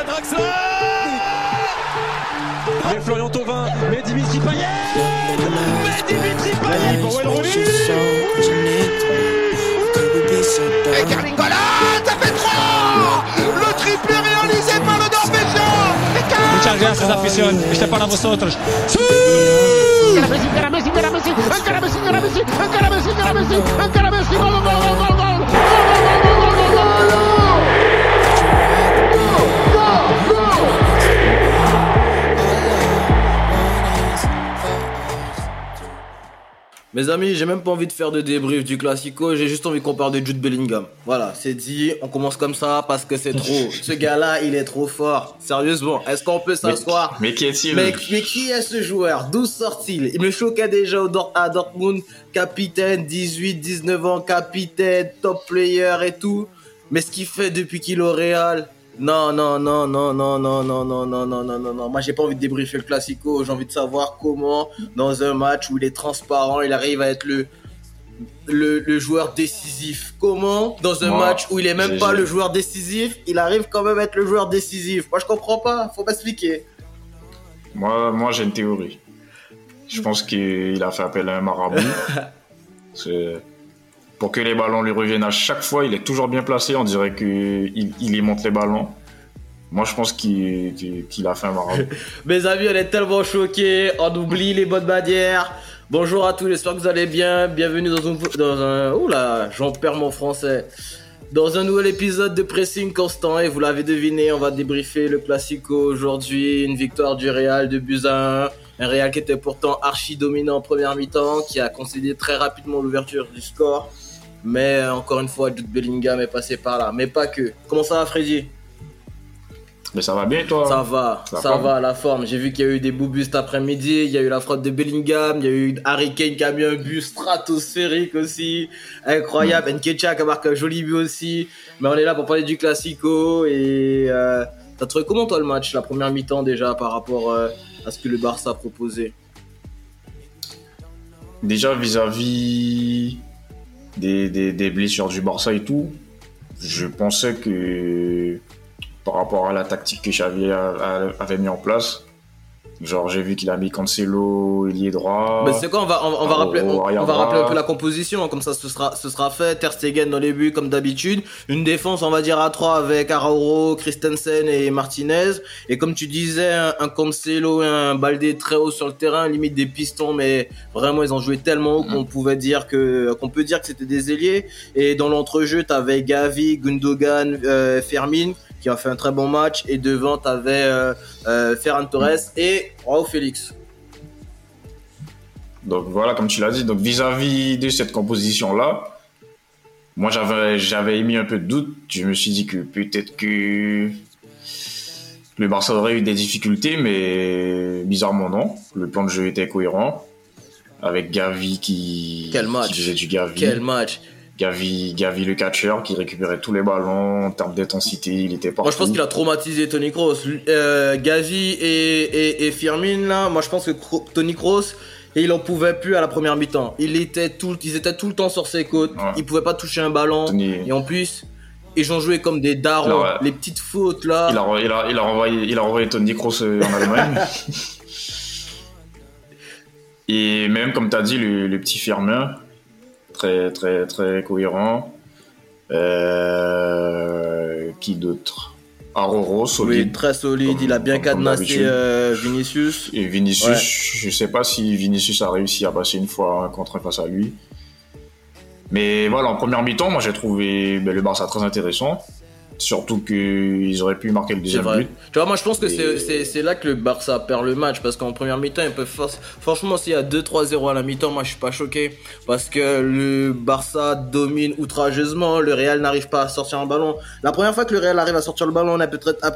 à Draxler Mais Florian Thauvin, mais Dimitri Payet Mais Dimitri Payet pour Wayne Et Carlingola, ça fait 3 Le triplé réalisé par le Norvégien Muchas gracias, afición. Este es para vosotros. ¡Sí! Encara Messi, encara Messi, encara Messi, encara Messi, encara Messi, Mes amis, j'ai même pas envie de faire de débrief du Classico, j'ai juste envie qu'on parle de Jude Bellingham. Voilà, c'est dit, on commence comme ça parce que c'est trop. Ce gars-là, il est trop fort. Sérieusement, est-ce qu'on peut s'asseoir Mais qui est-il mais, mais qui est ce joueur D'où sort-il Il me choquait déjà au Dor- à Dortmund, capitaine, 18, 19 ans, capitaine, top player et tout. Mais ce qu'il fait depuis qu'il est au Real, non, non, non, non, non, non, non, non, non, non, non, non, non. Moi, j'ai pas envie de débriefer le Classico. J'ai envie de savoir comment, dans un match où il est transparent, il arrive à être le, le, le joueur décisif. Comment, dans un Moi, match où il est même pas le joueur décisif, il arrive quand même à être le joueur décisif. Moi, je comprends pas. Faut m'expliquer. Moi, moi j'ai une théorie. Je pense qu'il a fait appel à un marabout. C'est- Pour que les ballons lui reviennent à chaque fois, il est toujours bien placé. On dirait qu'il il y monte les ballons. Moi, je pense qu'il a fait un marabout. Mes amis, on est tellement choqués, on oublie les bonnes manières. Bonjour à tous, j'espère que vous allez bien. Bienvenue dans un, oula, j'en perds mon français. Dans un nouvel épisode de Pressing Constant, et vous l'avez deviné, on va débriefer le Classico aujourd'hui. Une victoire du Real de 1. Un Real qui était pourtant archi dominant en première mi-temps, qui a concédé très rapidement l'ouverture du score. Mais euh, encore une fois, Jude Bellingham est passé par là. Mais pas que. Comment ça va, Freddy? Mais ça va bien, toi ça va, ça va, la forme. J'ai vu qu'il y a eu des beaux buts cet après-midi. Il y a eu la frappe de Bellingham. Il y a eu Harry Kane qui a mis un but stratosphérique aussi. Incroyable. Nkecha qui a marqué un joli but aussi. Mais on est là pour parler du Classico. Et euh, t'as trouvé comment toi le match, la première mi-temps déjà par rapport euh, à ce que le Barça a proposé? Déjà, vis-à-vis des, des, des blessures du Barça et tout, je pensais que par rapport à la tactique que Xavi avait mis en place, genre j'ai vu qu'il a mis Cancelo, ailier droit. Mais c'est quoi on va, on, on va Ah, rappeler, on, va rappeler un peu la composition, comme ça ce sera, ce sera fait. Ter Stegen dans les buts comme d'habitude. Une défense, on va dire à 3 avec Arauro, Christensen et Martinez. Et comme tu disais, un, un Cancelo et un Baldé très haut sur le terrain, limite des pistons, mais vraiment ils ont joué tellement haut Mm. qu'on pouvait dire que, qu'on peut dire que c'était des ailiers. Et dans l'entrejeu, t'avais Gavi, Gundogan, euh, Fermin qui a fait un très bon match. Et devant, t'avais euh, euh, Ferran Torres et Raúl Félix. Donc voilà, comme tu l'as dit, donc vis-à-vis de cette composition-là, moi j'avais j'avais émis un peu de doute. Je me suis dit que peut-être que le Barça aurait eu des difficultés, mais bizarrement non. Le plan de jeu était cohérent. Avec Gavi qui, Quel match. qui faisait du Gavi. Quel match! Gavi, Gavi le catcheur qui récupérait tous les ballons en termes d'intensité, il était partout. Moi, je pense qu'il a traumatisé Tony Kroos. Euh, Gavi et, et, et Firmin, là, moi, je pense que Tony Kroos, il en pouvait plus à la première mi-temps. Il était tout, ils étaient tout le temps sur ses côtes. Ouais. Il pouvait pas toucher un ballon. Tony- Et en plus, ils ont joué comme des darons. Ouais. Les petites fautes, là. Il a, il, a, il, a renvoyé, il a renvoyé Tony Kroos euh, en Allemagne. Et même, comme tu as dit, le, le petit Firmin, très, très, très cohérent. Euh, qui d'autre? Aroro, Oui, solide. très solide. Comme- il a bien cadenassé euh, Vinicius. Et Vinicius, Ouais. je sais pas si Vinicius a réussi à passer une fois un contre un face à lui. Mais voilà, en première mi-temps, moi j'ai trouvé ben, le Barça très intéressant. Surtout qu'ils auraient pu marquer le deuxième but. Tu vois, moi je pense que Et- c'est- là que le Barça perd le match parce qu'en première mi-temps, ils peuvent franchement s'il y a 2-3-0 à la mi-temps, moi je suis pas choqué parce que le Barça domine outrageusement, le Real n'arrive pas à sortir un ballon. La première fois que le Real arrive à sortir le ballon, on a peut-être à-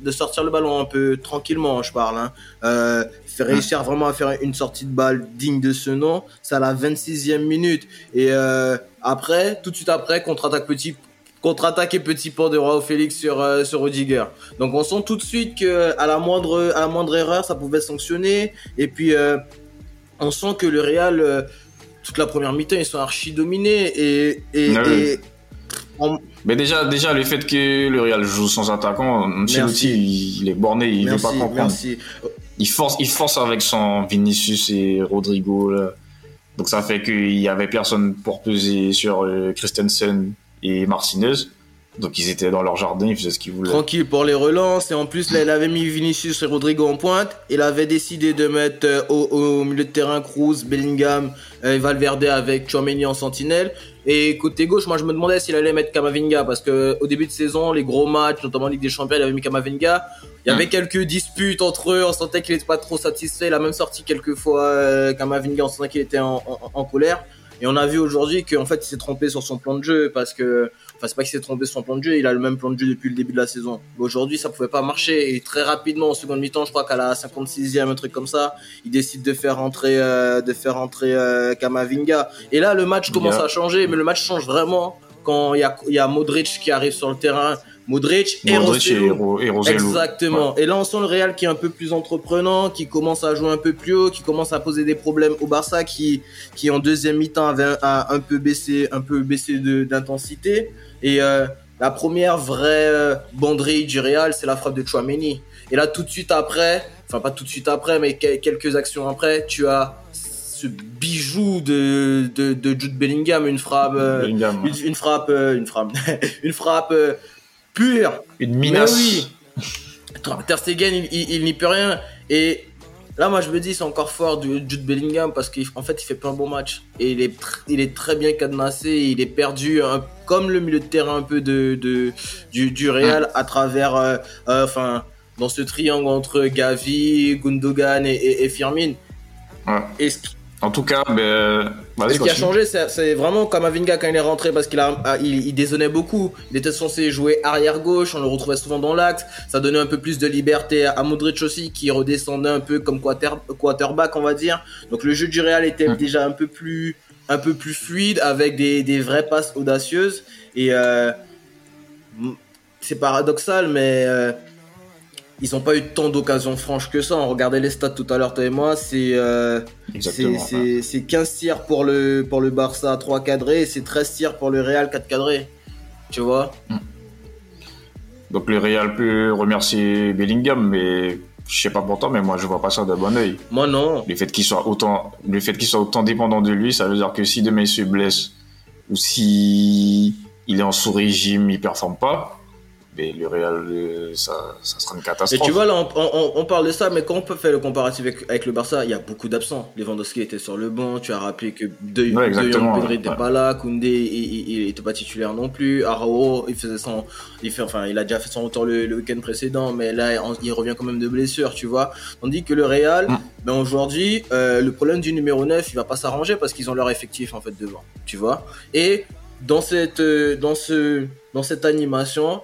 de sortir le ballon un peu tranquillement, je parle. Hein. Euh, réussir vraiment à faire une sortie de balle digne de ce nom, c'est à la 26e minute. Et euh, après, tout de suite après, contre-attaque petit contre-attaque et petit pont de Roi Félix sur euh, sur Rudiger. Donc on sent tout de suite que à la moindre à la moindre erreur ça pouvait sanctionner et puis euh, on sent que le Real euh, toute la première mi-temps ils sont archi dominés et et, et Mais déjà, déjà, le fait que le Real joue sans attaquant, Ancelotti, il, il est borné, il merci, veut pas comprendre. Merci. Il force, il force avec son Vinicius et Rodrigo. Là. Donc ça fait qu'il y avait personne pour peser sur euh, Christensen et Martinez. Donc ils étaient dans leur jardin, ils faisaient ce qu'ils voulaient. Tranquille pour les relances. Et en plus, là, il avait mis Vinicius et Rodrigo en pointe. Il avait décidé de mettre euh, au, au milieu de terrain Cruz, Bellingham euh, et Valverde avec Chouameni en sentinelle. Et côté gauche, moi je me demandais s'il allait mettre Kamavinga parce que au début de saison, les gros matchs, notamment en Ligue des Champions, il avait mis Kamavinga. Il y avait quelques disputes entre eux, on sentait qu'il était pas trop satisfait. Il a même sorti quelques fois euh, Kamavinga, on sentait qu'il était en, en, en colère. Et on a vu aujourd'hui qu'en fait il s'est trompé sur son plan de jeu parce que, enfin c'est pas qu'il s'est trompé sur son plan de jeu, il a le même plan de jeu depuis le début de la saison. Mais aujourd'hui ça pouvait pas marcher et très rapidement en seconde mi-temps, je crois qu'à la 56e un truc comme ça, il décide de faire rentrer, euh, de faire rentrer euh, Kamavinga. Et là le match commence Yeah. à changer, mais le match change vraiment quand il y a, il y a Modric qui arrive sur le terrain. Modric, et Modric et, et. Exactement. Et là, on sent le Real qui est un peu plus entreprenant, qui commence à jouer un peu plus haut, qui commence à poser des problèmes au Barça, qui, qui en deuxième mi-temps avait un, a un peu baissé, un peu baissé d'intensité. Et euh, la première vraie euh, banderie du Real, c'est la frappe de Chouameni. Et là, tout de suite après, enfin pas tout de suite après, mais que- quelques actions après, tu as ce bijou de, de, de Jude Bellingham, une frappe, euh, Bellingham. une, une frappe, une frappe, une frappe pure. Une minace. Mais oui. Ter Stegen, il, il- il n'y peut rien. Et là, moi, je me dis, c'est encore fort du Jude Bellingham parce qu'en fait, il fait pas un bon match. Et il est, il est très bien cadenassé. Il est perdu, un- comme le milieu de terrain un peu de, de, du, du Real à travers, euh, euh, enfin, dans ce triangle entre Gavi, Gundogan et, et, et Firmin. Ouais. Et ce qui- En tout cas, ben, ce qui a changé, c'est vraiment Kamavinga quand il est rentré parce qu'il a, ah, il, il dézonnait beaucoup. Il était censé jouer arrière gauche, on le retrouvait souvent dans l'axe. Ça donnait un peu plus de liberté à Modric aussi qui redescendait un peu comme quarter, quarterback, on va dire. Donc le jeu du Real était Mm. déjà un peu plus, un peu plus fluide avec des, des vraies passes audacieuses. Et euh, c'est paradoxal, mais euh, ils n'ont pas eu tant d'occasions franches que ça. On regardait les stats tout à l'heure, toi et moi. C'est euh, c'est Exactement. c'est- c'est 15 tirs pour le, pour le Barça 3 cadrés et c'est 13 tirs pour le Real 4 cadrés. Tu vois? Donc le Real peut remercier Bellingham, mais je sais pas pour toi, mais moi je vois pas ça de bon oeil. Moi non. Le fait qu'il soit autant, le fait qu'il soit autant dépendant de lui, ça veut dire que si demain il se blesse ou si il est en sous-régime, il performe pas, mais le Real, euh, ça, ça sera une Et catastrophe. tu vois, là, on, on- on parle de ça, mais quand on peut faire le comparatif avec, avec le Barça, il y a beaucoup d'absents. Lewandowski était sur le banc, tu as rappelé que De, Ouais, de exactement, Jong Pedri n'était ouais. pas là, Koundé, il, il, il était pas titulaire non plus, Araujo, il faisait son, il fait, enfin, il a déjà fait son retour le, le week-end précédent, mais là, il revient quand même de blessure, tu vois. Tandis que le Real, Mm. ben aujourd'hui, euh, le problème du numéro 9, il va pas s'arranger parce qu'ils ont leur effectif, en fait, devant, tu vois. Et dans cette, euh, dans ce, dans cette animation,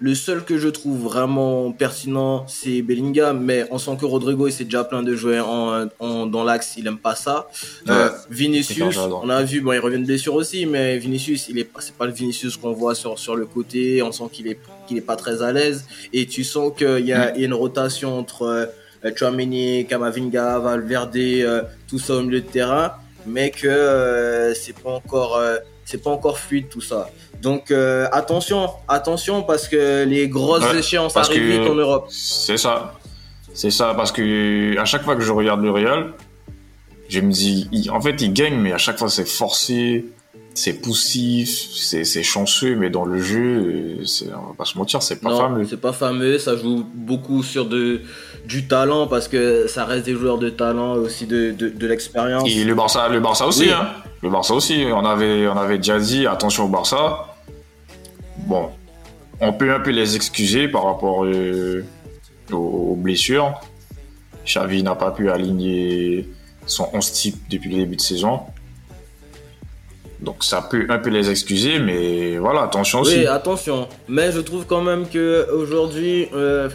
le seul que je trouve vraiment pertinent, c'est Bellingham, mais on sent que Rodrigo, il s'est déjà plein de jouer en, en- dans l'axe, il aime pas ça. Euh, Ouais. Vinicius, on a vu, bon, il revient de blessure aussi, mais Vinicius, il est pas, c'est pas le Vinicius qu'on voit sur, sur le côté, on sent qu'il est, qu'il est pas très à l'aise, et tu sens qu'il y a, il y a une rotation entre euh, Chouameni, Kamavinga, Valverde, euh, tout ça au milieu de terrain, mais que euh, c'est pas encore, euh, c'est pas encore fluide tout ça. Donc euh, attention, attention parce que les grosses Ouais, échéances arrivent vite en Europe. C'est ça. C'est ça, parce que à chaque fois que je regarde le Real, je me dis, il- en fait, il gagne, mais à chaque fois, c'est forcé, c'est poussif, c'est c'est chanceux, mais dans le jeu, on va pas se mentir, c'est pas non, fameux. c'est pas fameux, ça joue beaucoup sur de, du talent parce que ça reste des joueurs de talent aussi de, de, de l'expérience. Et le Barça, le Barça aussi, Oui. hein. Le Barça aussi, on avait, on avait déjà dit, attention au Barça. Bon, on peut un peu les excuser par rapport euh, aux, blessures. Xavi n'a pas pu aligner son 11 type depuis le début de saison. Donc ça peut un peu les excuser, mais voilà, attention aussi. Oui, attention. Mais je trouve quand même que aujourd'hui, euh,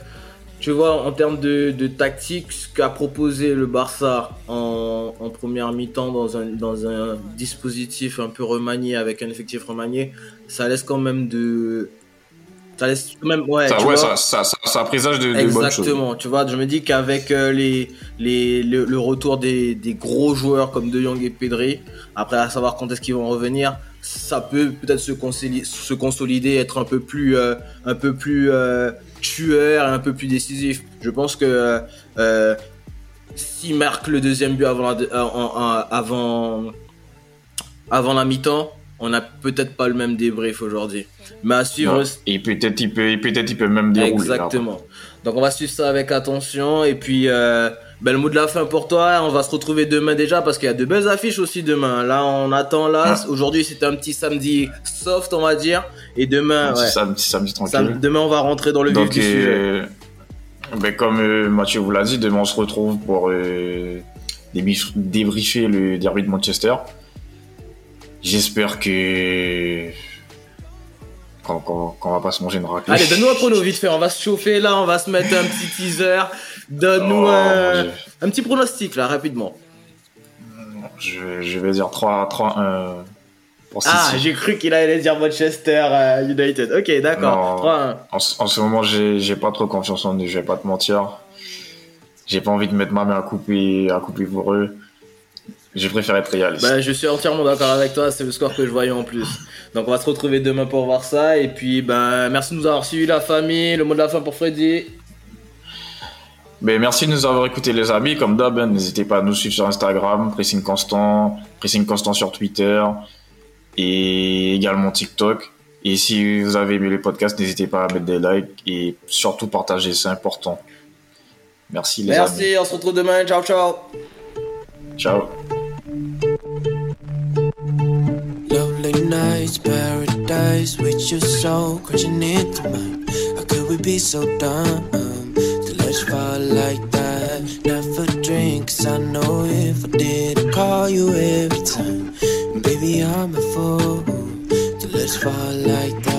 tu vois, en termes de, de tactique, ce qu'a proposé le Barça en, en première mi-temps dans un, dans un dispositif un peu remanié, avec un effectif remanié, ça laisse quand même de. Ça laisse quand même. Ouais, ça, tu ouais, vois, ça, ça, ça, présage de, de bonnes choses. Exactement, tu vois, je me dis qu'avec euh, les, les, le, le retour des, des gros joueurs comme De Jong et Pedri, après à savoir quand est-ce qu'ils vont revenir, ça peut peut-être se, consolider, se consolider, être un peu plus, euh, un peu plus euh, tueur un peu plus décisif. Je pense que euh, s'il marque le deuxième but avant la, avant, avant la mi-temps, on n'a peut-être pas le même débrief aujourd'hui. Mais à suivre. et peut-être il peut, peut-être il peut même dérouler. Exactement. Donc on va suivre ça avec attention et puis euh, ben, le mot de la fin pour toi. On va se retrouver demain déjà parce qu'il y a de belles affiches aussi demain. Là on attend là. Aujourd'hui c'était un petit samedi soft on va dire et demain. ouais. samedi, samedi tranquille. demain on va rentrer dans le vif du sujet. Euh, ben, comme euh, Mathieu vous l'a dit, demain on se retrouve pour débriefer le derby de Manchester. J'espère que qu'on va pas se manger une raclée. Allez, donne-nous un prono vite fait. On va se chauffer là, on va se mettre un petit teaser. Donne-nous oh, un, petit pronostic là, rapidement. Je, vais dire 3, 3 1 pour Ah, j'ai cru qu'il allait dire Manchester euh, United. Ok, d'accord. 3 En, en, ce moment, j'ai pas trop confiance en eux, je vais pas te mentir. J'ai pas envie de mettre ma main à couper, à couper pour eux. J'ai préféré être réaliste. Bah, je suis entièrement d'accord avec toi, c'est le score que je voyais en plus. Donc on va se retrouver demain pour voir ça. Et puis ben merci de nous avoir suivis la famille. Le mot de la fin pour Freddy. Ben, merci de nous avoir écoutés les amis. Comme d'hab, hein, n'hésitez pas à nous suivre sur Instagram, Pressing Constant, Pressing Constant sur Twitter et également TikTok. Et si vous avez aimé les podcasts, n'hésitez pas à mettre des likes et surtout partager, c'est important. Merci les amis. Merci, on se retrouve demain. Ciao, ciao. Ciao. Nights, paradise with your soul crashing into mine. How could we be so dumb to let you fall like that? Never drink, cause I know if I did, I'd call you every time. baby, I'm a fool to let you fall like that.